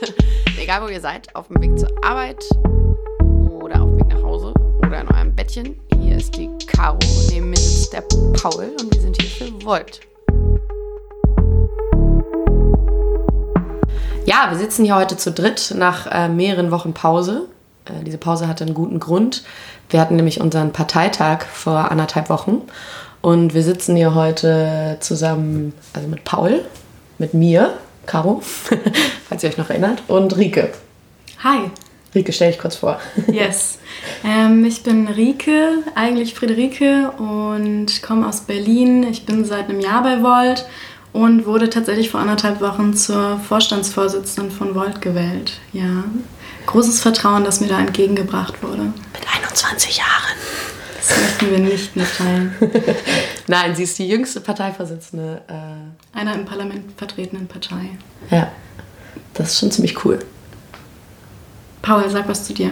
Egal wo ihr seid, auf dem Weg zur Arbeit oder auf dem Weg nach Hause oder in eurem Bettchen. Hier ist die Caro, neben mir sitzt der Paul und wir sind hier für Volt. Ja, wir sitzen hier heute zu dritt nach äh, mehreren Wochen Pause. Äh, diese Pause hatte einen guten Grund. Wir hatten nämlich unseren Parteitag vor anderthalb Wochen und wir sitzen hier heute zusammen, also mit Paul, mit mir, Caro, falls ihr euch noch erinnert, und Rike. Hi. Rike, stell dich kurz vor. Yes. Ähm, ich bin Rike, eigentlich Friederike und komme aus Berlin. Ich bin seit einem Jahr bei Volt und wurde tatsächlich vor anderthalb Wochen zur Vorstandsvorsitzenden von Volt gewählt. Ja. Großes Vertrauen, das mir da entgegengebracht wurde. Mit 21 Jahren. Das möchten wir nicht mitteilen. Nein, sie ist die jüngste Parteivorsitzende. Äh Einer im Parlament vertretenen Partei. Ja, das ist schon ziemlich cool. Paul, sag was zu dir.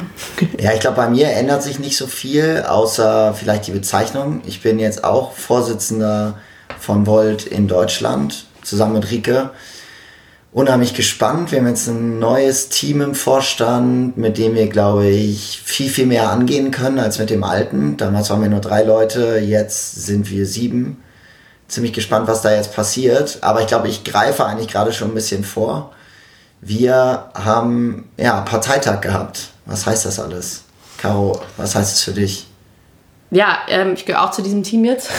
Ja, ich glaube, bei mir ändert sich nicht so viel, außer vielleicht die Bezeichnung. Ich bin jetzt auch Vorsitzender von Volt in Deutschland, zusammen mit Rike unheimlich gespannt. Wir haben jetzt ein neues Team im Vorstand, mit dem wir, glaube ich, viel, viel mehr angehen können als mit dem alten. Damals waren wir nur drei Leute, jetzt sind wir sieben. Ziemlich gespannt, was da jetzt passiert. Aber ich glaube, ich greife eigentlich gerade schon ein bisschen vor. Wir haben ja Parteitag gehabt. Was heißt das alles? Caro, was heißt es für dich? Ja, ähm, ich gehöre auch zu diesem Team jetzt.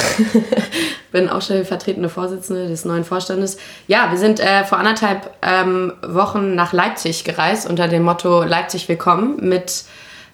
Bin auch stellvertretende Vorsitzende des neuen Vorstandes. Ja, wir sind äh, vor anderthalb ähm, Wochen nach Leipzig gereist unter dem Motto Leipzig willkommen mit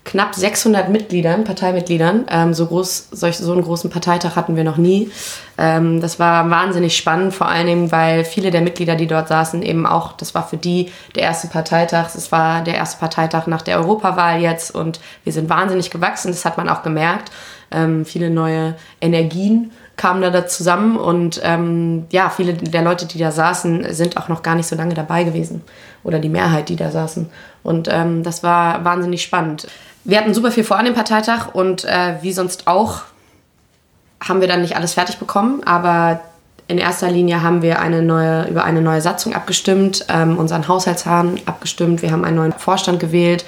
knapp 600 Mitgliedern, Parteimitgliedern. Ähm, so, groß, solch, so einen großen Parteitag hatten wir noch nie. Ähm, das war wahnsinnig spannend, vor allen Dingen, weil viele der Mitglieder, die dort saßen, eben auch, das war für die der erste Parteitag. Es war der erste Parteitag nach der Europawahl jetzt und wir sind wahnsinnig gewachsen, das hat man auch gemerkt. Ähm, viele neue Energien kamen da, zusammen und ähm, ja, viele der Leute, die da saßen, sind auch noch gar nicht so lange dabei gewesen oder die Mehrheit, die da saßen. Und ähm, das war wahnsinnig spannend. Wir hatten super viel vor an dem Parteitag und äh, wie sonst auch haben wir dann nicht alles fertig bekommen, aber in erster Linie haben wir eine neue, über eine neue Satzung abgestimmt, ähm, unseren Haushaltshahn abgestimmt, wir haben einen neuen Vorstand gewählt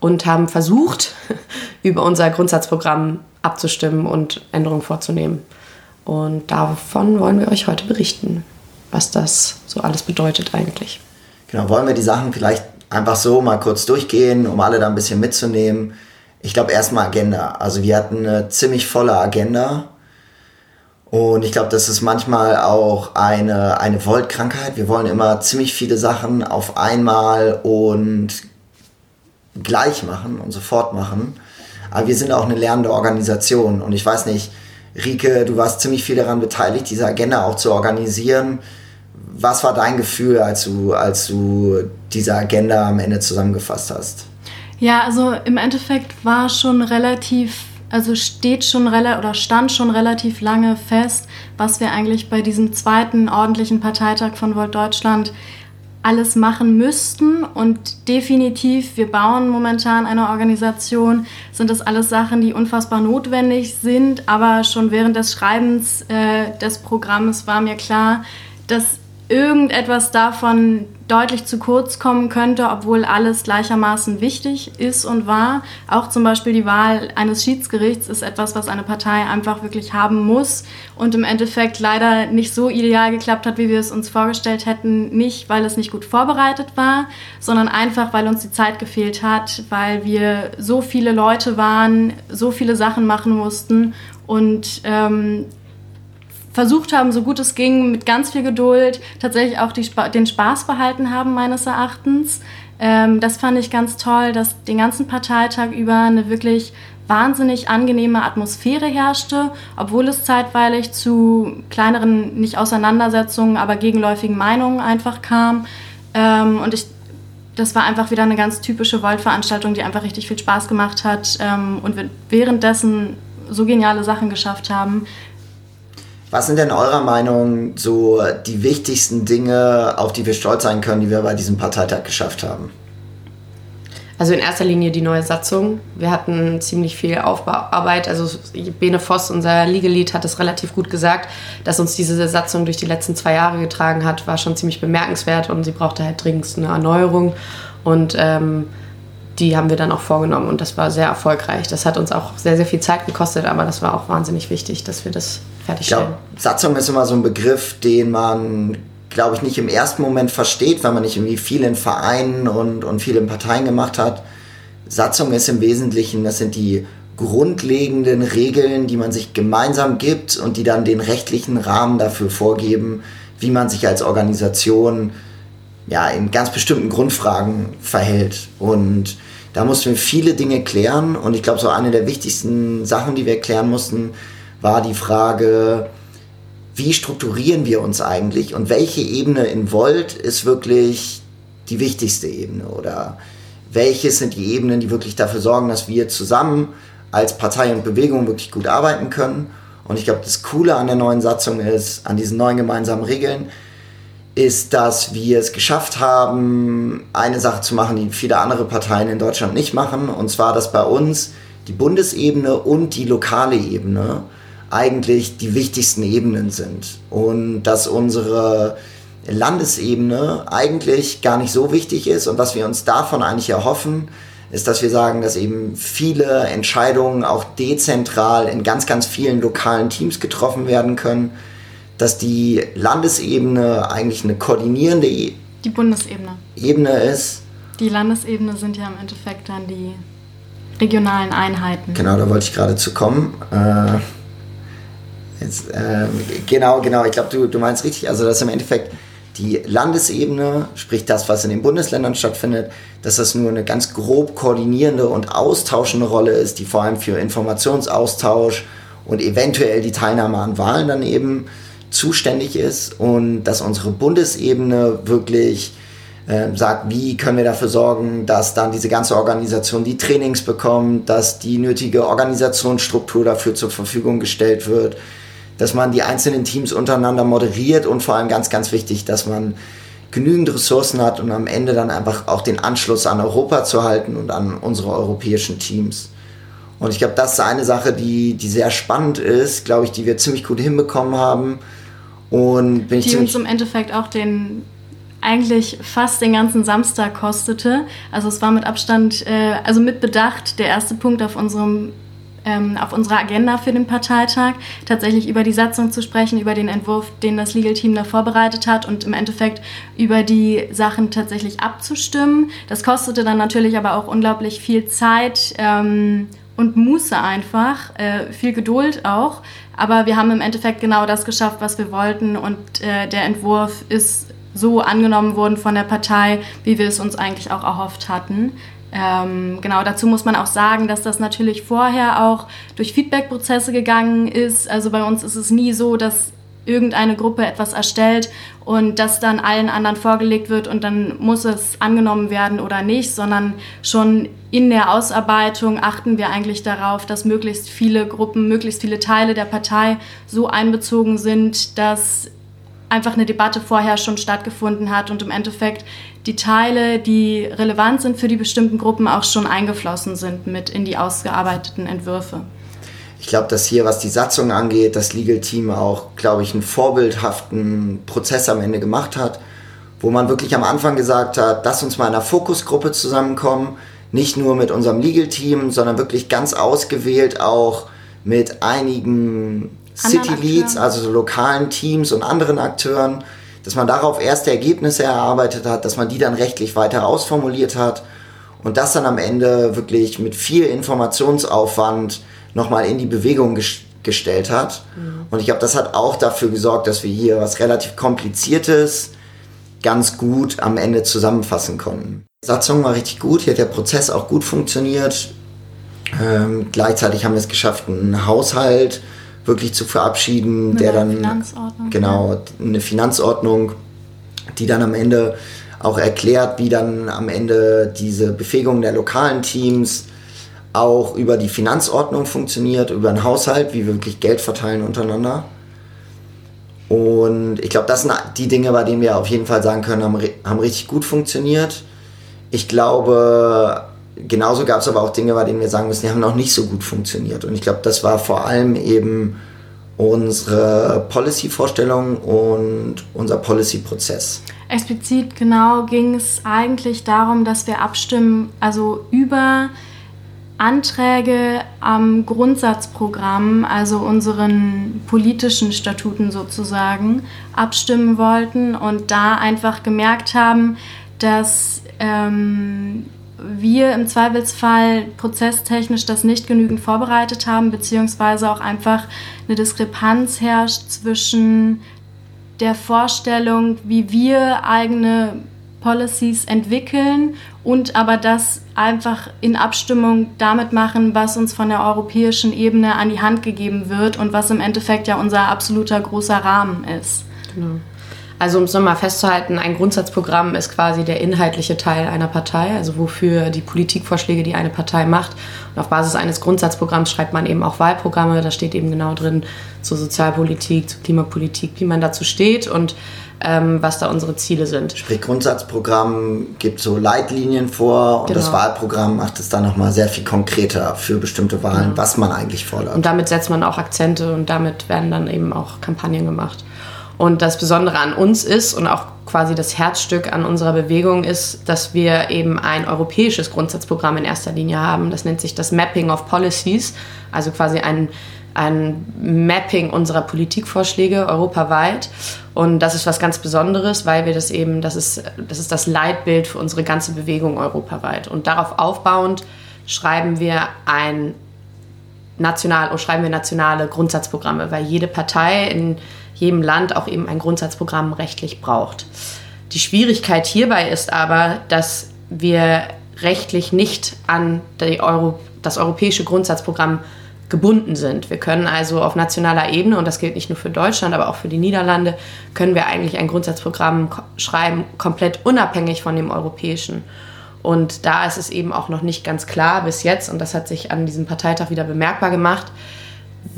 und haben versucht, über unser Grundsatzprogramm abzustimmen und Änderungen vorzunehmen. Und davon wollen wir euch heute berichten, was das so alles bedeutet eigentlich. Genau, wollen wir die Sachen vielleicht einfach so mal kurz durchgehen, um alle da ein bisschen mitzunehmen. Ich glaube erstmal Agenda. Also wir hatten eine ziemlich volle Agenda. Und ich glaube, das ist manchmal auch eine, eine Voltkrankheit. Wir wollen immer ziemlich viele Sachen auf einmal und gleich machen und sofort machen. Aber wir sind auch eine lernende Organisation. Und ich weiß nicht, Rike, du warst ziemlich viel daran beteiligt, diese Agenda auch zu organisieren. Was war dein Gefühl, als du, als du diese Agenda am Ende zusammengefasst hast? Ja, also im Endeffekt war schon relativ, also steht schon oder stand schon relativ lange fest, was wir eigentlich bei diesem zweiten ordentlichen Parteitag von Volt Deutschland alles machen müssten und definitiv, wir bauen momentan eine Organisation, sind das alles Sachen, die unfassbar notwendig sind, aber schon während des Schreibens äh, des Programms war mir klar, dass irgendetwas davon deutlich zu kurz kommen könnte, obwohl alles gleichermaßen wichtig ist und war. Auch zum Beispiel die Wahl eines Schiedsgerichts ist etwas, was eine Partei einfach wirklich haben muss und im Endeffekt leider nicht so ideal geklappt hat, wie wir es uns vorgestellt hätten. Nicht, weil es nicht gut vorbereitet war, sondern einfach, weil uns die Zeit gefehlt hat, weil wir so viele Leute waren, so viele Sachen machen mussten und ähm, versucht haben, so gut es ging, mit ganz viel Geduld tatsächlich auch die, den Spaß behalten haben, meines Erachtens. Ähm, das fand ich ganz toll, dass den ganzen Parteitag über eine wirklich wahnsinnig angenehme Atmosphäre herrschte, obwohl es zeitweilig zu kleineren, nicht Auseinandersetzungen, aber gegenläufigen Meinungen einfach kam. Ähm, und ich, das war einfach wieder eine ganz typische Volt-Veranstaltung, die einfach richtig viel Spaß gemacht hat ähm, und wir währenddessen so geniale Sachen geschafft haben, was sind denn eurer Meinung so die wichtigsten Dinge, auf die wir stolz sein können, die wir bei diesem Parteitag geschafft haben? Also in erster Linie die neue Satzung. Wir hatten ziemlich viel Aufbauarbeit. Also Bene Voss, unser Legal Lead, hat es relativ gut gesagt, dass uns diese Satzung durch die letzten zwei Jahre getragen hat, war schon ziemlich bemerkenswert und sie brauchte halt dringend eine Erneuerung. Und ähm, die haben wir dann auch vorgenommen und das war sehr erfolgreich. Das hat uns auch sehr, sehr viel Zeit gekostet, aber das war auch wahnsinnig wichtig, dass wir das fertigstellen. Ich glaub, Satzung ist immer so ein Begriff, den man, glaube ich, nicht im ersten Moment versteht, weil man nicht irgendwie viel in Vereinen und, und viel in Parteien gemacht hat. Satzung ist im Wesentlichen, das sind die grundlegenden Regeln, die man sich gemeinsam gibt und die dann den rechtlichen Rahmen dafür vorgeben, wie man sich als Organisation ja, in ganz bestimmten Grundfragen verhält. Und da mussten wir viele Dinge klären. Und ich glaube, so eine der wichtigsten Sachen, die wir klären mussten, war die Frage, wie strukturieren wir uns eigentlich und welche Ebene in Volt ist wirklich die wichtigste Ebene oder welche sind die Ebenen, die wirklich dafür sorgen, dass wir zusammen als Partei und Bewegung wirklich gut arbeiten können. Und ich glaube, das Coole an der neuen Satzung ist, an diesen neuen gemeinsamen Regeln, ist, dass wir es geschafft haben, eine Sache zu machen, die viele andere Parteien in Deutschland nicht machen. Und zwar, dass bei uns die Bundesebene und die lokale Ebene eigentlich die wichtigsten Ebenen sind. Und dass unsere Landesebene eigentlich gar nicht so wichtig ist und was wir uns davon eigentlich erhoffen, ist, dass wir sagen, dass eben viele Entscheidungen auch dezentral in ganz, ganz vielen lokalen Teams getroffen werden können dass die Landesebene eigentlich eine koordinierende e die Bundesebene Ebene ist. Die Landesebene sind ja im Endeffekt dann die regionalen Einheiten. Genau, da wollte ich gerade zu kommen. Äh, jetzt, äh, genau, genau, ich glaube, du, du meinst richtig. Also, dass im Endeffekt die Landesebene, sprich das, was in den Bundesländern stattfindet, dass das nur eine ganz grob koordinierende und austauschende Rolle ist, die vor allem für Informationsaustausch und eventuell die Teilnahme an Wahlen dann eben zuständig ist und dass unsere Bundesebene wirklich äh, sagt, wie können wir dafür sorgen, dass dann diese ganze Organisation die Trainings bekommt, dass die nötige Organisationsstruktur dafür zur Verfügung gestellt wird, dass man die einzelnen Teams untereinander moderiert und vor allem ganz, ganz wichtig, dass man genügend Ressourcen hat und am Ende dann einfach auch den Anschluss an Europa zu halten und an unsere europäischen Teams. Und ich glaube, das ist eine Sache, die, die sehr spannend ist, glaube ich, die wir ziemlich gut hinbekommen haben und bin die uns im Endeffekt auch den eigentlich fast den ganzen Samstag kostete. Also es war mit Abstand, äh, also mit Bedacht der erste Punkt auf unserem ähm, auf unserer Agenda für den Parteitag, tatsächlich über die Satzung zu sprechen, über den Entwurf, den das Legal Team da vorbereitet hat und im Endeffekt über die Sachen tatsächlich abzustimmen. Das kostete dann natürlich aber auch unglaublich viel Zeit ähm, und Muße einfach, äh, viel Geduld auch. Aber wir haben im Endeffekt genau das geschafft, was wir wollten und äh, der Entwurf ist so angenommen worden von der Partei, wie wir es uns eigentlich auch erhofft hatten. Ähm, genau, dazu muss man auch sagen, dass das natürlich vorher auch durch Feedback-Prozesse gegangen ist. Also bei uns ist es nie so, dass irgendeine Gruppe etwas erstellt und das dann allen anderen vorgelegt wird und dann muss es angenommen werden oder nicht, sondern schon in der Ausarbeitung achten wir eigentlich darauf, dass möglichst viele Gruppen, möglichst viele Teile der Partei so einbezogen sind, dass einfach eine Debatte vorher schon stattgefunden hat und im Endeffekt die Teile, die relevant sind für die bestimmten Gruppen, auch schon eingeflossen sind mit in die ausgearbeiteten Entwürfe. Ich glaube, dass hier, was die Satzung angeht, das Legal Team auch, glaube ich, einen vorbildhaften Prozess am Ende gemacht hat, wo man wirklich am Anfang gesagt hat, lass uns mal in einer Fokusgruppe zusammenkommen, nicht nur mit unserem Legal Team, sondern wirklich ganz ausgewählt auch mit einigen City Leads, also so lokalen Teams und anderen Akteuren, dass man darauf erste Ergebnisse erarbeitet hat, dass man die dann rechtlich weiter ausformuliert hat und das dann am Ende wirklich mit viel Informationsaufwand nochmal in die Bewegung ges gestellt hat. Mhm. Und ich glaube, das hat auch dafür gesorgt, dass wir hier was relativ Kompliziertes ganz gut am Ende zusammenfassen konnten. Die Satzung war richtig gut, hier hat der Prozess auch gut funktioniert. Ähm, gleichzeitig haben wir es geschafft, einen Haushalt wirklich zu verabschieden, Mit der dann Finanzordnung, genau eine Finanzordnung, die dann am Ende auch erklärt, wie dann am Ende diese Befähigung der lokalen Teams auch über die Finanzordnung funktioniert, über einen Haushalt, wie wir wirklich Geld verteilen untereinander. Und ich glaube, das sind die Dinge, bei denen wir auf jeden Fall sagen können, haben, haben richtig gut funktioniert. Ich glaube, genauso gab es aber auch Dinge, bei denen wir sagen müssen, die haben noch nicht so gut funktioniert. Und ich glaube, das war vor allem eben unsere Policy-Vorstellung und unser Policy-Prozess. Explizit genau ging es eigentlich darum, dass wir abstimmen, also über Anträge am Grundsatzprogramm, also unseren politischen Statuten sozusagen, abstimmen wollten und da einfach gemerkt haben, dass ähm, wir im Zweifelsfall prozesstechnisch das nicht genügend vorbereitet haben, beziehungsweise auch einfach eine Diskrepanz herrscht zwischen der Vorstellung, wie wir eigene Policies entwickeln und aber das einfach in Abstimmung damit machen, was uns von der europäischen Ebene an die Hand gegeben wird und was im Endeffekt ja unser absoluter großer Rahmen ist. Genau. Also um es nochmal festzuhalten, ein Grundsatzprogramm ist quasi der inhaltliche Teil einer Partei, also wofür die Politikvorschläge, die eine Partei macht. Und auf Basis eines Grundsatzprogramms schreibt man eben auch Wahlprogramme. Da steht eben genau drin zur Sozialpolitik, zur Klimapolitik, wie man dazu steht und ähm, was da unsere Ziele sind. Sprich, Grundsatzprogramm gibt so Leitlinien vor und genau. das Wahlprogramm macht es dann nochmal sehr viel konkreter für bestimmte Wahlen, genau. was man eigentlich fordert. Und damit setzt man auch Akzente und damit werden dann eben auch Kampagnen gemacht. Und das Besondere an uns ist und auch quasi das Herzstück an unserer Bewegung ist, dass wir eben ein europäisches Grundsatzprogramm in erster Linie haben. Das nennt sich das Mapping of Policies, also quasi ein, ein Mapping unserer Politikvorschläge europaweit. Und das ist was ganz Besonderes, weil wir das eben, das ist das, ist das Leitbild für unsere ganze Bewegung europaweit. Und darauf aufbauend schreiben wir ein national, schreiben wir nationale Grundsatzprogramme, weil jede Partei in jedem Land auch eben ein Grundsatzprogramm rechtlich braucht. Die Schwierigkeit hierbei ist aber, dass wir rechtlich nicht an Euro, das europäische Grundsatzprogramm gebunden sind. Wir können also auf nationaler Ebene, und das gilt nicht nur für Deutschland, aber auch für die Niederlande, können wir eigentlich ein Grundsatzprogramm schreiben, komplett unabhängig von dem europäischen. Und da ist es eben auch noch nicht ganz klar bis jetzt, und das hat sich an diesem Parteitag wieder bemerkbar gemacht,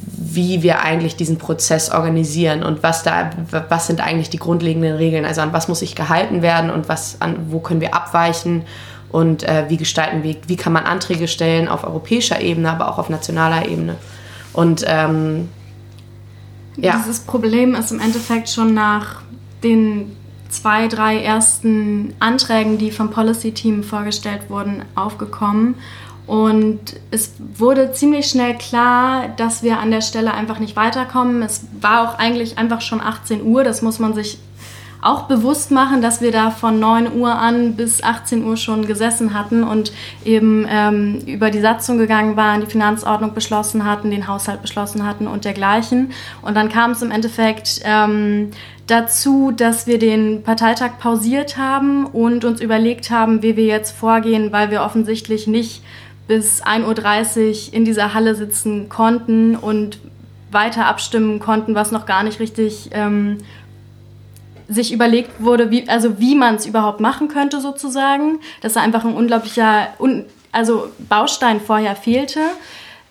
wie wir eigentlich diesen Prozess organisieren und was da, was sind eigentlich die grundlegenden Regeln, also an was muss sich gehalten werden und was, an, wo können wir abweichen und äh, wie gestalten wir, wie kann man Anträge stellen auf europäischer Ebene, aber auch auf nationaler Ebene. Und ähm, ja. Dieses Problem ist im Endeffekt schon nach den zwei, drei ersten Anträgen, die vom Policy Team vorgestellt wurden, aufgekommen. Und es wurde ziemlich schnell klar, dass wir an der Stelle einfach nicht weiterkommen. Es war auch eigentlich einfach schon 18 Uhr, das muss man sich auch bewusst machen, dass wir da von 9 Uhr an bis 18 Uhr schon gesessen hatten und eben ähm, über die Satzung gegangen waren, die Finanzordnung beschlossen hatten, den Haushalt beschlossen hatten und dergleichen. Und dann kam es im Endeffekt ähm, dazu, dass wir den Parteitag pausiert haben und uns überlegt haben, wie wir jetzt vorgehen, weil wir offensichtlich nicht bis 1.30 Uhr in dieser Halle sitzen konnten und weiter abstimmen konnten, was noch gar nicht richtig ähm, sich überlegt wurde, wie, also wie man es überhaupt machen könnte sozusagen. Dass da einfach ein unglaublicher un, also Baustein vorher fehlte.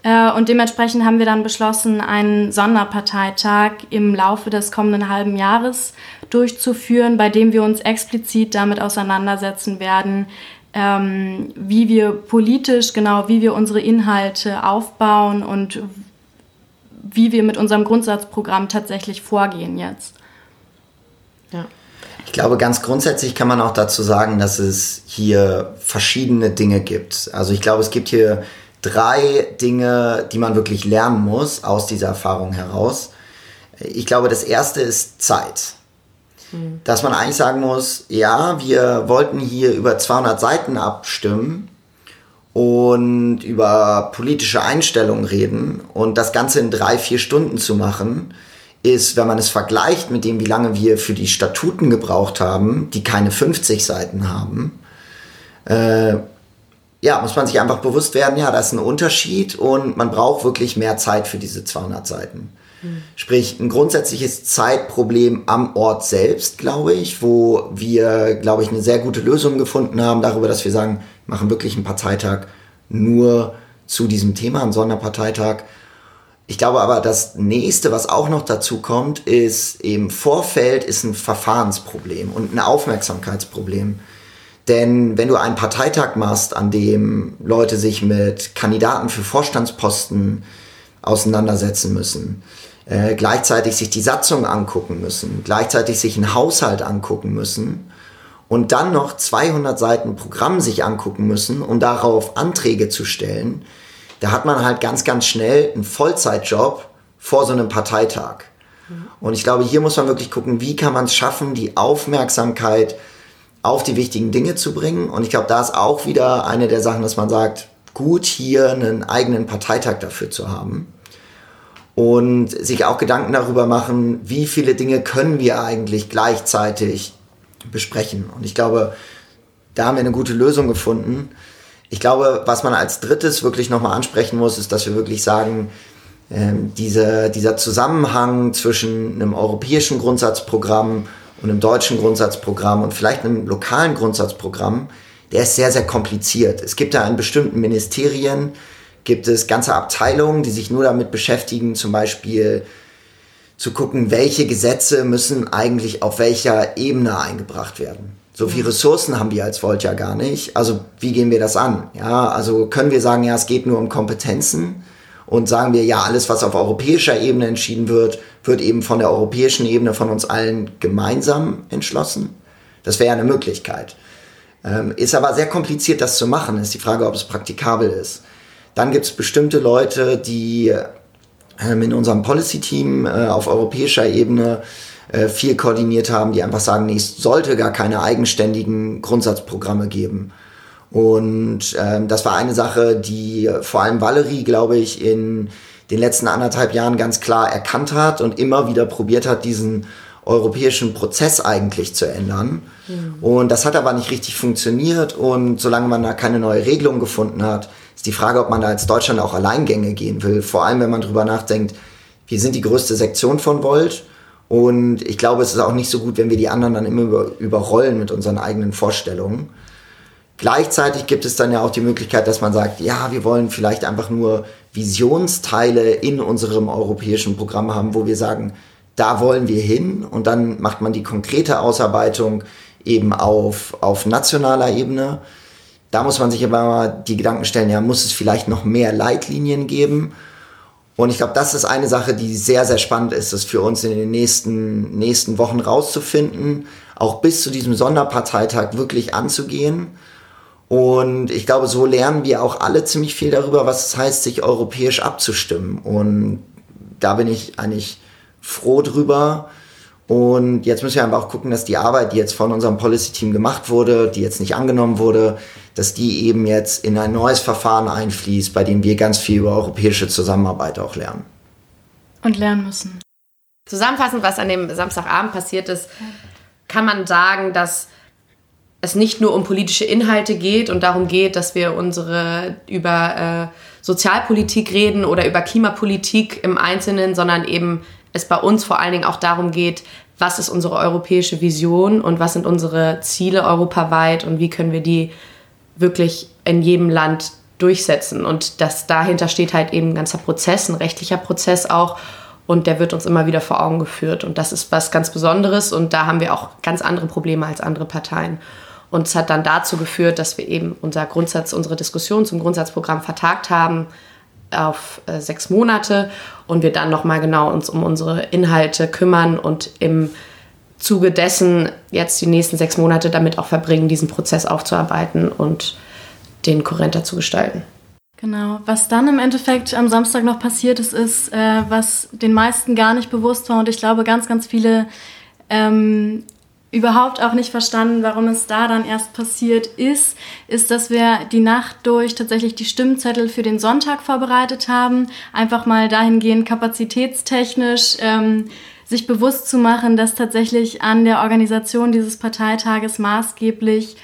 Äh, und dementsprechend haben wir dann beschlossen, einen Sonderparteitag im Laufe des kommenden halben Jahres durchzuführen, bei dem wir uns explizit damit auseinandersetzen werden, ähm, wie wir politisch, genau, wie wir unsere Inhalte aufbauen und wie wir mit unserem Grundsatzprogramm tatsächlich vorgehen jetzt. Ja. Ich glaube, ganz grundsätzlich kann man auch dazu sagen, dass es hier verschiedene Dinge gibt. Also ich glaube, es gibt hier drei Dinge, die man wirklich lernen muss aus dieser Erfahrung heraus. Ich glaube, das erste ist Zeit dass man eigentlich sagen muss, ja, wir wollten hier über 200 Seiten abstimmen und über politische Einstellungen reden und das Ganze in drei, vier Stunden zu machen, ist, wenn man es vergleicht mit dem, wie lange wir für die Statuten gebraucht haben, die keine 50 Seiten haben, äh, ja, muss man sich einfach bewusst werden, ja, das ist ein Unterschied und man braucht wirklich mehr Zeit für diese 200 Seiten. Sprich, ein grundsätzliches Zeitproblem am Ort selbst, glaube ich, wo wir, glaube ich, eine sehr gute Lösung gefunden haben darüber, dass wir sagen, machen wirklich einen Parteitag nur zu diesem Thema, einen Sonderparteitag. Ich glaube aber, das nächste, was auch noch dazu kommt, ist eben Vorfeld ist ein Verfahrensproblem und ein Aufmerksamkeitsproblem. Denn wenn du einen Parteitag machst, an dem Leute sich mit Kandidaten für Vorstandsposten auseinandersetzen müssen, äh, gleichzeitig sich die Satzung angucken müssen, gleichzeitig sich einen Haushalt angucken müssen und dann noch 200 Seiten Programm sich angucken müssen, um darauf Anträge zu stellen, da hat man halt ganz, ganz schnell einen Vollzeitjob vor so einem Parteitag. Und ich glaube, hier muss man wirklich gucken, wie kann man es schaffen, die Aufmerksamkeit auf die wichtigen Dinge zu bringen. Und ich glaube, da ist auch wieder eine der Sachen, dass man sagt, gut hier einen eigenen Parteitag dafür zu haben. Und sich auch Gedanken darüber machen, wie viele Dinge können wir eigentlich gleichzeitig besprechen. Und ich glaube, da haben wir eine gute Lösung gefunden. Ich glaube, was man als drittes wirklich nochmal ansprechen muss, ist, dass wir wirklich sagen, ähm, diese, dieser Zusammenhang zwischen einem europäischen Grundsatzprogramm und einem deutschen Grundsatzprogramm und vielleicht einem lokalen Grundsatzprogramm, der ist sehr, sehr kompliziert. Es gibt da in bestimmten Ministerien, gibt es ganze Abteilungen, die sich nur damit beschäftigen, zum Beispiel zu gucken, welche Gesetze müssen eigentlich auf welcher Ebene eingebracht werden. So viele Ressourcen haben wir als Volt ja gar nicht. Also wie gehen wir das an? Ja, also können wir sagen, ja, es geht nur um Kompetenzen und sagen wir, ja, alles, was auf europäischer Ebene entschieden wird, wird eben von der europäischen Ebene von uns allen gemeinsam entschlossen. Das wäre eine Möglichkeit. Ähm, ist aber sehr kompliziert, das zu machen. Ist die Frage, ob es praktikabel ist. Dann gibt es bestimmte Leute, die ähm, in unserem Policy-Team äh, auf europäischer Ebene äh, viel koordiniert haben, die einfach sagen, nee, es sollte gar keine eigenständigen Grundsatzprogramme geben. Und ähm, das war eine Sache, die vor allem Valerie, glaube ich, in den letzten anderthalb Jahren ganz klar erkannt hat und immer wieder probiert hat, diesen europäischen Prozess eigentlich zu ändern. Mhm. Und das hat aber nicht richtig funktioniert. Und solange man da keine neue Regelung gefunden hat, ist die Frage, ob man da als Deutschland auch Alleingänge gehen will. Vor allem, wenn man drüber nachdenkt, wir sind die größte Sektion von Volt. Und ich glaube, es ist auch nicht so gut, wenn wir die anderen dann immer über, überrollen mit unseren eigenen Vorstellungen. Gleichzeitig gibt es dann ja auch die Möglichkeit, dass man sagt, ja, wir wollen vielleicht einfach nur Visionsteile in unserem europäischen Programm haben, wo wir sagen, da wollen wir hin und dann macht man die konkrete Ausarbeitung eben auf, auf nationaler Ebene. Da muss man sich aber mal die Gedanken stellen, ja, muss es vielleicht noch mehr Leitlinien geben? Und ich glaube, das ist eine Sache, die sehr, sehr spannend ist, das für uns in den nächsten, nächsten Wochen rauszufinden, auch bis zu diesem Sonderparteitag wirklich anzugehen und ich glaube, so lernen wir auch alle ziemlich viel darüber, was es heißt, sich europäisch abzustimmen. Und da bin ich eigentlich froh drüber. Und jetzt müssen wir einfach auch gucken, dass die Arbeit, die jetzt von unserem Policy-Team gemacht wurde, die jetzt nicht angenommen wurde, dass die eben jetzt in ein neues Verfahren einfließt, bei dem wir ganz viel über europäische Zusammenarbeit auch lernen. Und lernen müssen. Zusammenfassend, was an dem Samstagabend passiert ist, kann man sagen, dass es nicht nur um politische Inhalte geht und darum geht, dass wir unsere über äh, Sozialpolitik reden oder über Klimapolitik im Einzelnen, sondern eben es bei uns vor allen Dingen auch darum geht, was ist unsere europäische Vision und was sind unsere Ziele europaweit und wie können wir die wirklich in jedem Land durchsetzen. Und das dahinter steht halt eben ein ganzer Prozess, ein rechtlicher Prozess auch. Und der wird uns immer wieder vor Augen geführt. Und das ist was ganz Besonderes. Und da haben wir auch ganz andere Probleme als andere Parteien. Und es hat dann dazu geführt, dass wir eben unser Grundsatz, unsere Diskussion zum Grundsatzprogramm vertagt haben auf äh, sechs Monate und wir dann nochmal genau uns um unsere Inhalte kümmern und im Zuge dessen jetzt die nächsten sechs Monate damit auch verbringen, diesen Prozess aufzuarbeiten und den kohärenter zu gestalten. Genau. Was dann im Endeffekt am Samstag noch passiert ist, ist, äh, was den meisten gar nicht bewusst war und ich glaube ganz, ganz viele ähm, überhaupt auch nicht verstanden, warum es da dann erst passiert ist, ist, dass wir die Nacht durch tatsächlich die Stimmzettel für den Sonntag vorbereitet haben. Einfach mal dahingehend kapazitätstechnisch ähm, sich bewusst zu machen, dass tatsächlich an der Organisation dieses Parteitages maßgeblich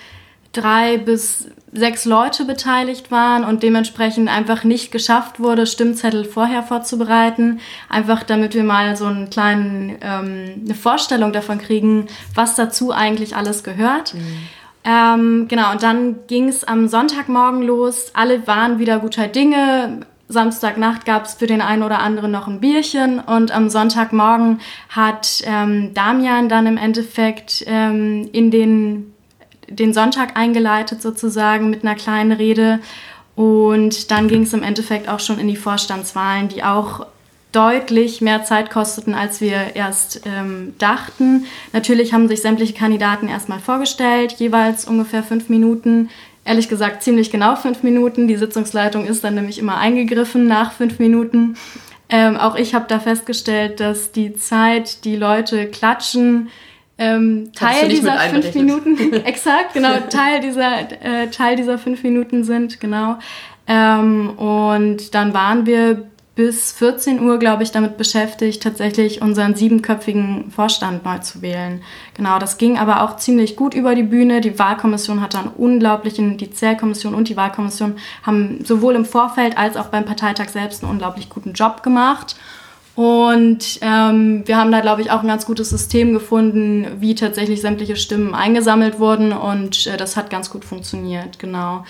drei bis sechs Leute beteiligt waren und dementsprechend einfach nicht geschafft wurde, Stimmzettel vorher vorzubereiten. Einfach damit wir mal so einen kleinen, ähm, eine Vorstellung davon kriegen, was dazu eigentlich alles gehört. Mhm. Ähm, genau, und dann ging es am Sonntagmorgen los. Alle waren wieder guter Dinge. Samstagnacht gab es für den einen oder anderen noch ein Bierchen und am Sonntagmorgen hat ähm, Damian dann im Endeffekt ähm, in den den Sonntag eingeleitet sozusagen mit einer kleinen Rede. Und dann ging es im Endeffekt auch schon in die Vorstandswahlen, die auch deutlich mehr Zeit kosteten, als wir erst ähm, dachten. Natürlich haben sich sämtliche Kandidaten erstmal vorgestellt, jeweils ungefähr fünf Minuten. Ehrlich gesagt ziemlich genau fünf Minuten. Die Sitzungsleitung ist dann nämlich immer eingegriffen nach fünf Minuten. Ähm, auch ich habe da festgestellt, dass die Zeit, die Leute klatschen, ähm, Teil dieser fünf Minuten, exakt, genau, Teil dieser, äh, Teil dieser fünf Minuten sind, genau. Ähm, und dann waren wir bis 14 Uhr, glaube ich, damit beschäftigt, tatsächlich unseren siebenköpfigen Vorstand neu zu wählen. Genau, das ging aber auch ziemlich gut über die Bühne. Die Wahlkommission hat dann unglaublichen, die Zählkommission und die Wahlkommission haben sowohl im Vorfeld als auch beim Parteitag selbst einen unglaublich guten Job gemacht. Und ähm, wir haben da, glaube ich, auch ein ganz gutes System gefunden, wie tatsächlich sämtliche Stimmen eingesammelt wurden. Und äh, das hat ganz gut funktioniert, genau.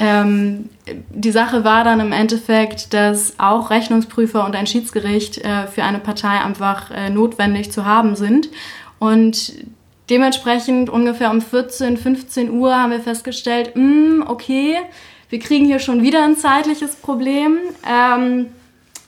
Ähm, die Sache war dann im Endeffekt, dass auch Rechnungsprüfer und ein Schiedsgericht äh, für eine Partei einfach äh, notwendig zu haben sind. Und dementsprechend ungefähr um 14, 15 Uhr haben wir festgestellt, mh, hm, okay, wir kriegen hier schon wieder ein zeitliches Problem. Ähm,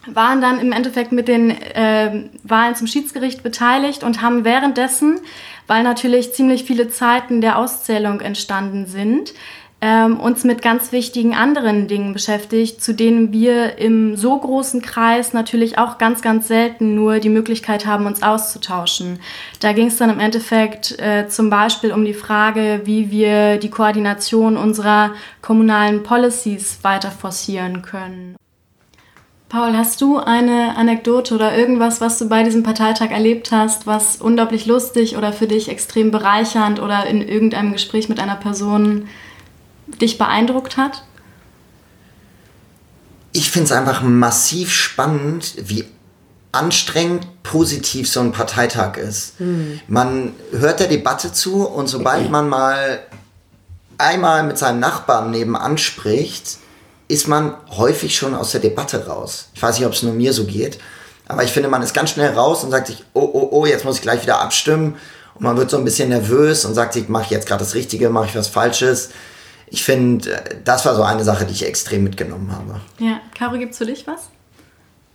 waren dann im Endeffekt mit den äh, Wahlen zum Schiedsgericht beteiligt und haben währenddessen, weil natürlich ziemlich viele Zeiten der Auszählung entstanden sind, ähm, uns mit ganz wichtigen anderen Dingen beschäftigt, zu denen wir im so großen Kreis natürlich auch ganz, ganz selten nur die Möglichkeit haben, uns auszutauschen. Da ging es dann im Endeffekt äh, zum Beispiel um die Frage, wie wir die Koordination unserer kommunalen Policies weiter forcieren können. Paul, hast du eine Anekdote oder irgendwas, was du bei diesem Parteitag erlebt hast, was unglaublich lustig oder für dich extrem bereichernd oder in irgendeinem Gespräch mit einer Person dich beeindruckt hat? Ich finde es einfach massiv spannend, wie anstrengend positiv so ein Parteitag ist. Hm. Man hört der Debatte zu und sobald man mal einmal mit seinem Nachbarn nebenan spricht, ist man häufig schon aus der Debatte raus. Ich weiß nicht, ob es nur mir so geht, aber ich finde, man ist ganz schnell raus und sagt sich, oh, oh, oh, jetzt muss ich gleich wieder abstimmen. Und man wird so ein bisschen nervös und sagt sich, mache ich jetzt gerade das Richtige, mache ich was Falsches ich finde, das war so eine Sache, die ich extrem mitgenommen habe. Ja, Caro, gibt es für dich was?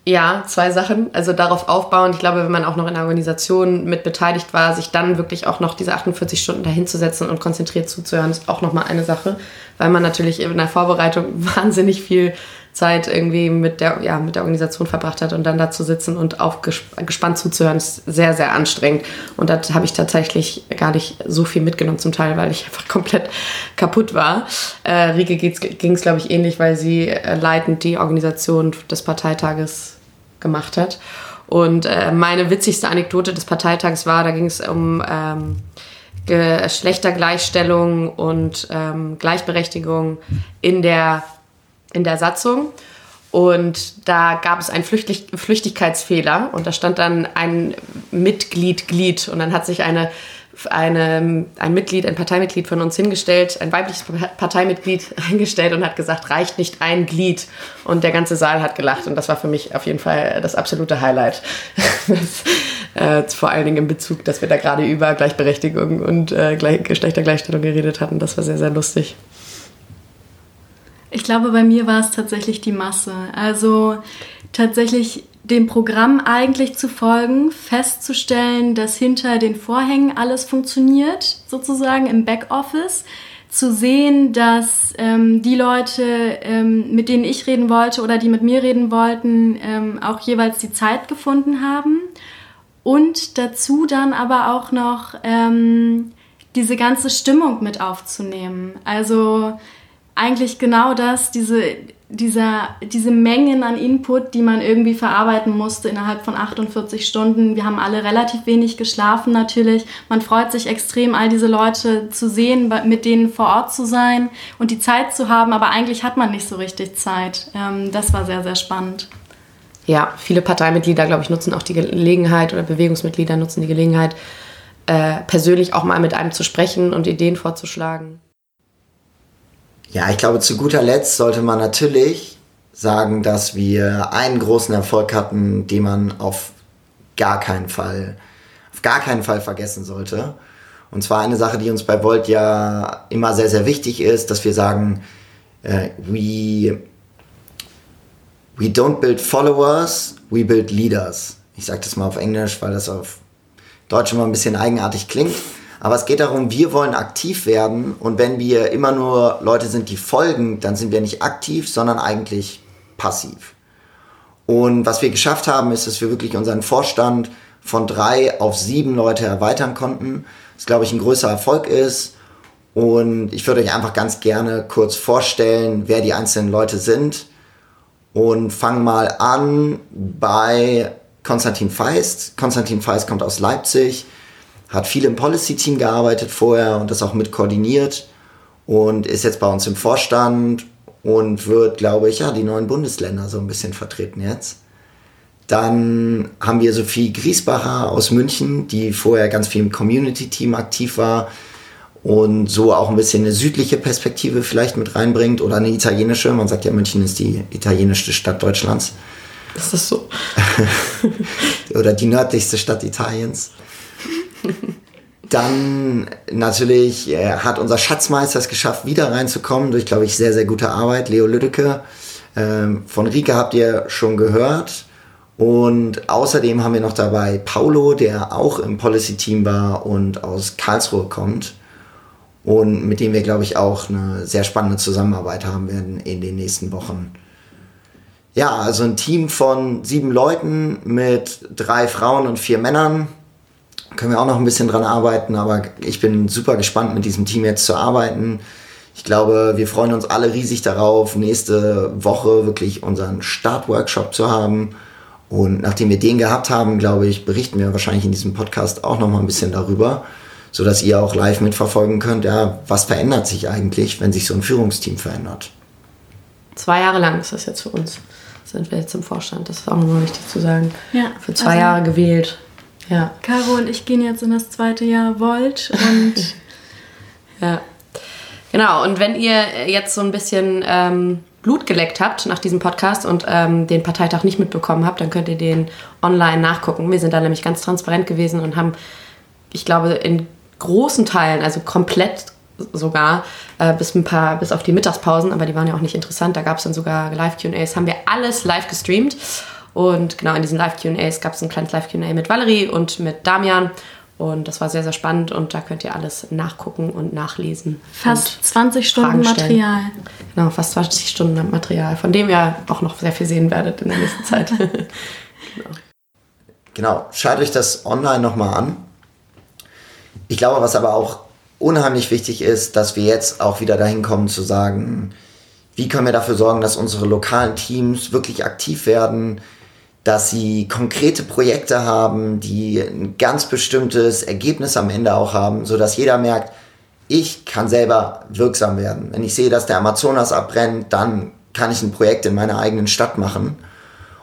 Ja, zwei Sachen. Also darauf aufbauen. Ich glaube, wenn man auch noch in der Organisation mit beteiligt war, sich dann wirklich auch noch diese 48 Stunden dahinzusetzen und konzentriert zuzuhören, ist auch nochmal eine Sache, weil man natürlich in der Vorbereitung wahnsinnig viel Zeit irgendwie mit der, ja, mit der Organisation verbracht hat und dann da zu sitzen und auch gespannt zuzuhören, ist sehr, sehr anstrengend. Und da habe ich tatsächlich gar nicht so viel mitgenommen zum Teil, weil ich einfach komplett kaputt war. Äh, Rike ging es, glaube ich, ähnlich, weil sie äh, leitend die Organisation des Parteitages gemacht hat. Und äh, meine witzigste Anekdote des Parteitages war, da ging es um ähm, Geschlechtergleichstellung und ähm, Gleichberechtigung in der in der Satzung. Und da gab es einen Flüchtig Flüchtigkeitsfehler und da stand dann ein Mitglied, Glied. Und dann hat sich eine, eine, ein Mitglied, ein Parteimitglied von uns hingestellt, ein weibliches Parteimitglied eingestellt und hat gesagt, reicht nicht ein Glied. Und der ganze Saal hat gelacht. Und das war für mich auf jeden Fall das absolute Highlight. das, äh, vor allen Dingen in Bezug, dass wir da gerade über Gleichberechtigung und äh, Geschlechtergleichstellung geredet hatten. Das war sehr, sehr lustig. Ich glaube, bei mir war es tatsächlich die Masse. Also tatsächlich dem Programm eigentlich zu folgen, festzustellen, dass hinter den Vorhängen alles funktioniert, sozusagen im Backoffice, zu sehen, dass ähm, die Leute, ähm, mit denen ich reden wollte oder die mit mir reden wollten, ähm, auch jeweils die Zeit gefunden haben und dazu dann aber auch noch ähm, diese ganze Stimmung mit aufzunehmen. Also eigentlich genau das, diese, dieser, diese Mengen an Input, die man irgendwie verarbeiten musste innerhalb von 48 Stunden. Wir haben alle relativ wenig geschlafen natürlich. Man freut sich extrem, all diese Leute zu sehen, mit denen vor Ort zu sein und die Zeit zu haben, aber eigentlich hat man nicht so richtig Zeit. Ähm, das war sehr, sehr spannend. Ja, viele Parteimitglieder, glaube ich, nutzen auch die Gelegenheit oder Bewegungsmitglieder nutzen die Gelegenheit, äh, persönlich auch mal mit einem zu sprechen und Ideen vorzuschlagen. Ja, ich glaube, zu guter Letzt sollte man natürlich sagen, dass wir einen großen Erfolg hatten, den man auf gar keinen Fall, auf gar keinen Fall vergessen sollte. Und zwar eine Sache, die uns bei Volt ja immer sehr, sehr wichtig ist, dass wir sagen, äh, we, we don't build followers, we build leaders. Ich sage das mal auf Englisch, weil das auf Deutsch immer ein bisschen eigenartig klingt. Aber es geht darum, wir wollen aktiv werden und wenn wir immer nur Leute sind, die folgen, dann sind wir nicht aktiv, sondern eigentlich passiv. Und was wir geschafft haben, ist, dass wir wirklich unseren Vorstand von drei auf sieben Leute erweitern konnten. Das, glaube ich, ein größer Erfolg ist. Und ich würde euch einfach ganz gerne kurz vorstellen, wer die einzelnen Leute sind. Und fangen mal an bei Konstantin Feist. Konstantin Feist kommt aus Leipzig hat viel im Policy-Team gearbeitet vorher und das auch mit koordiniert und ist jetzt bei uns im Vorstand und wird, glaube ich, ja, die neuen Bundesländer so ein bisschen vertreten jetzt. Dann haben wir Sophie Griesbacher aus München, die vorher ganz viel im Community-Team aktiv war und so auch ein bisschen eine südliche Perspektive vielleicht mit reinbringt oder eine italienische. Man sagt ja, München ist die italienischste Stadt Deutschlands. Ist das so? oder die nördlichste Stadt Italiens. Dann natürlich äh, hat unser Schatzmeister es geschafft, wieder reinzukommen durch, glaube ich, sehr, sehr gute Arbeit. Leo Lüdecke. Ähm, von Rike habt ihr schon gehört. Und außerdem haben wir noch dabei Paulo, der auch im Policy-Team war und aus Karlsruhe kommt. Und mit dem wir, glaube ich, auch eine sehr spannende Zusammenarbeit haben werden in den nächsten Wochen. Ja, also ein Team von sieben Leuten mit drei Frauen und vier Männern können wir auch noch ein bisschen dran arbeiten, aber ich bin super gespannt, mit diesem Team jetzt zu arbeiten. Ich glaube, wir freuen uns alle riesig darauf, nächste Woche wirklich unseren Startworkshop zu haben. Und nachdem wir den gehabt haben, glaube ich, berichten wir wahrscheinlich in diesem Podcast auch noch mal ein bisschen darüber, sodass ihr auch live mitverfolgen könnt, ja, was verändert sich eigentlich, wenn sich so ein Führungsteam verändert. Zwei Jahre lang ist das jetzt für uns. Sind wir jetzt im Vorstand, das ist auch nochmal wichtig zu sagen. Ja, für zwei also Jahre gewählt. Ja. Caro und ich gehen jetzt in das zweite Jahr Volt und. ja. Genau, und wenn ihr jetzt so ein bisschen ähm, Blut geleckt habt nach diesem Podcast und ähm, den Parteitag nicht mitbekommen habt, dann könnt ihr den online nachgucken. Wir sind da nämlich ganz transparent gewesen und haben, ich glaube, in großen Teilen, also komplett sogar, äh, bis ein paar, bis auf die Mittagspausen, aber die waren ja auch nicht interessant, da gab es dann sogar Live-QAs, haben wir alles live gestreamt und genau in diesen Live-QAs gab es ein kleines Live-QA mit Valerie und mit Damian. Und das war sehr, sehr spannend und da könnt ihr alles nachgucken und nachlesen. Fast 20 Stunden Material. Genau, fast 20 Stunden Material, von dem ihr auch noch sehr viel sehen werdet in der nächsten Zeit. genau. genau, schaut euch das online nochmal an. Ich glaube, was aber auch unheimlich wichtig ist, dass wir jetzt auch wieder dahin kommen zu sagen, wie können wir dafür sorgen, dass unsere lokalen Teams wirklich aktiv werden, dass sie konkrete Projekte haben, die ein ganz bestimmtes Ergebnis am Ende auch haben, so dass jeder merkt, ich kann selber wirksam werden. Wenn ich sehe, dass der Amazonas abbrennt, dann kann ich ein Projekt in meiner eigenen Stadt machen.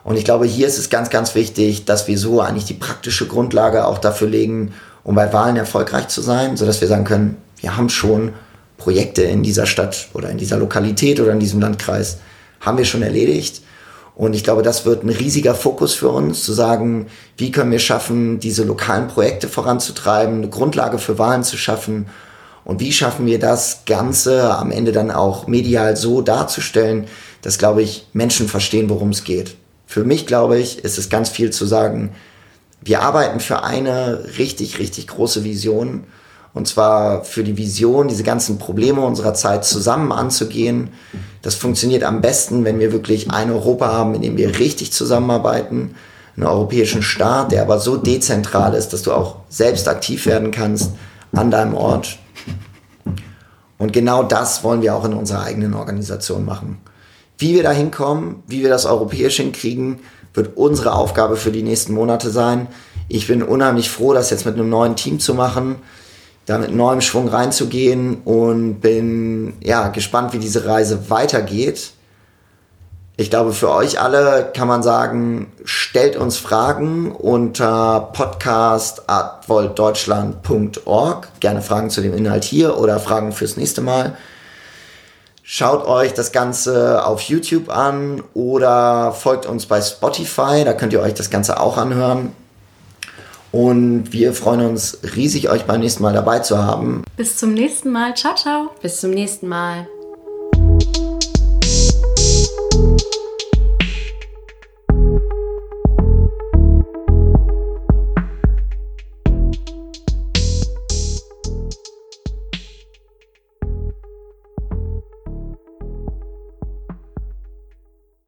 Und ich glaube, hier ist es ganz, ganz wichtig, dass wir so eigentlich die praktische Grundlage auch dafür legen, um bei Wahlen erfolgreich zu sein, so dass wir sagen können, wir haben schon Projekte in dieser Stadt oder in dieser Lokalität oder in diesem Landkreis haben wir schon erledigt. Und ich glaube, das wird ein riesiger Fokus für uns, zu sagen, wie können wir schaffen, diese lokalen Projekte voranzutreiben, eine Grundlage für Wahlen zu schaffen und wie schaffen wir das Ganze am Ende dann auch medial so darzustellen, dass, glaube ich, Menschen verstehen, worum es geht. Für mich, glaube ich, ist es ganz viel zu sagen, wir arbeiten für eine richtig, richtig große Vision. Und zwar für die Vision, diese ganzen Probleme unserer Zeit zusammen anzugehen. Das funktioniert am besten, wenn wir wirklich ein Europa haben, in dem wir richtig zusammenarbeiten. Einen europäischen Staat, der aber so dezentral ist, dass du auch selbst aktiv werden kannst an deinem Ort. Und genau das wollen wir auch in unserer eigenen Organisation machen. Wie wir da hinkommen, wie wir das europäisch hinkriegen, wird unsere Aufgabe für die nächsten Monate sein. Ich bin unheimlich froh, das jetzt mit einem neuen Team zu machen da mit neuem Schwung reinzugehen und bin ja gespannt, wie diese Reise weitergeht. Ich glaube, für euch alle kann man sagen, stellt uns Fragen unter podcast.voltdeutschland.org. Gerne Fragen zu dem Inhalt hier oder Fragen fürs nächste Mal. Schaut euch das Ganze auf YouTube an oder folgt uns bei Spotify, da könnt ihr euch das Ganze auch anhören. Und wir freuen uns riesig, euch beim nächsten Mal dabei zu haben. Bis zum nächsten Mal. Ciao, ciao. Bis zum nächsten Mal.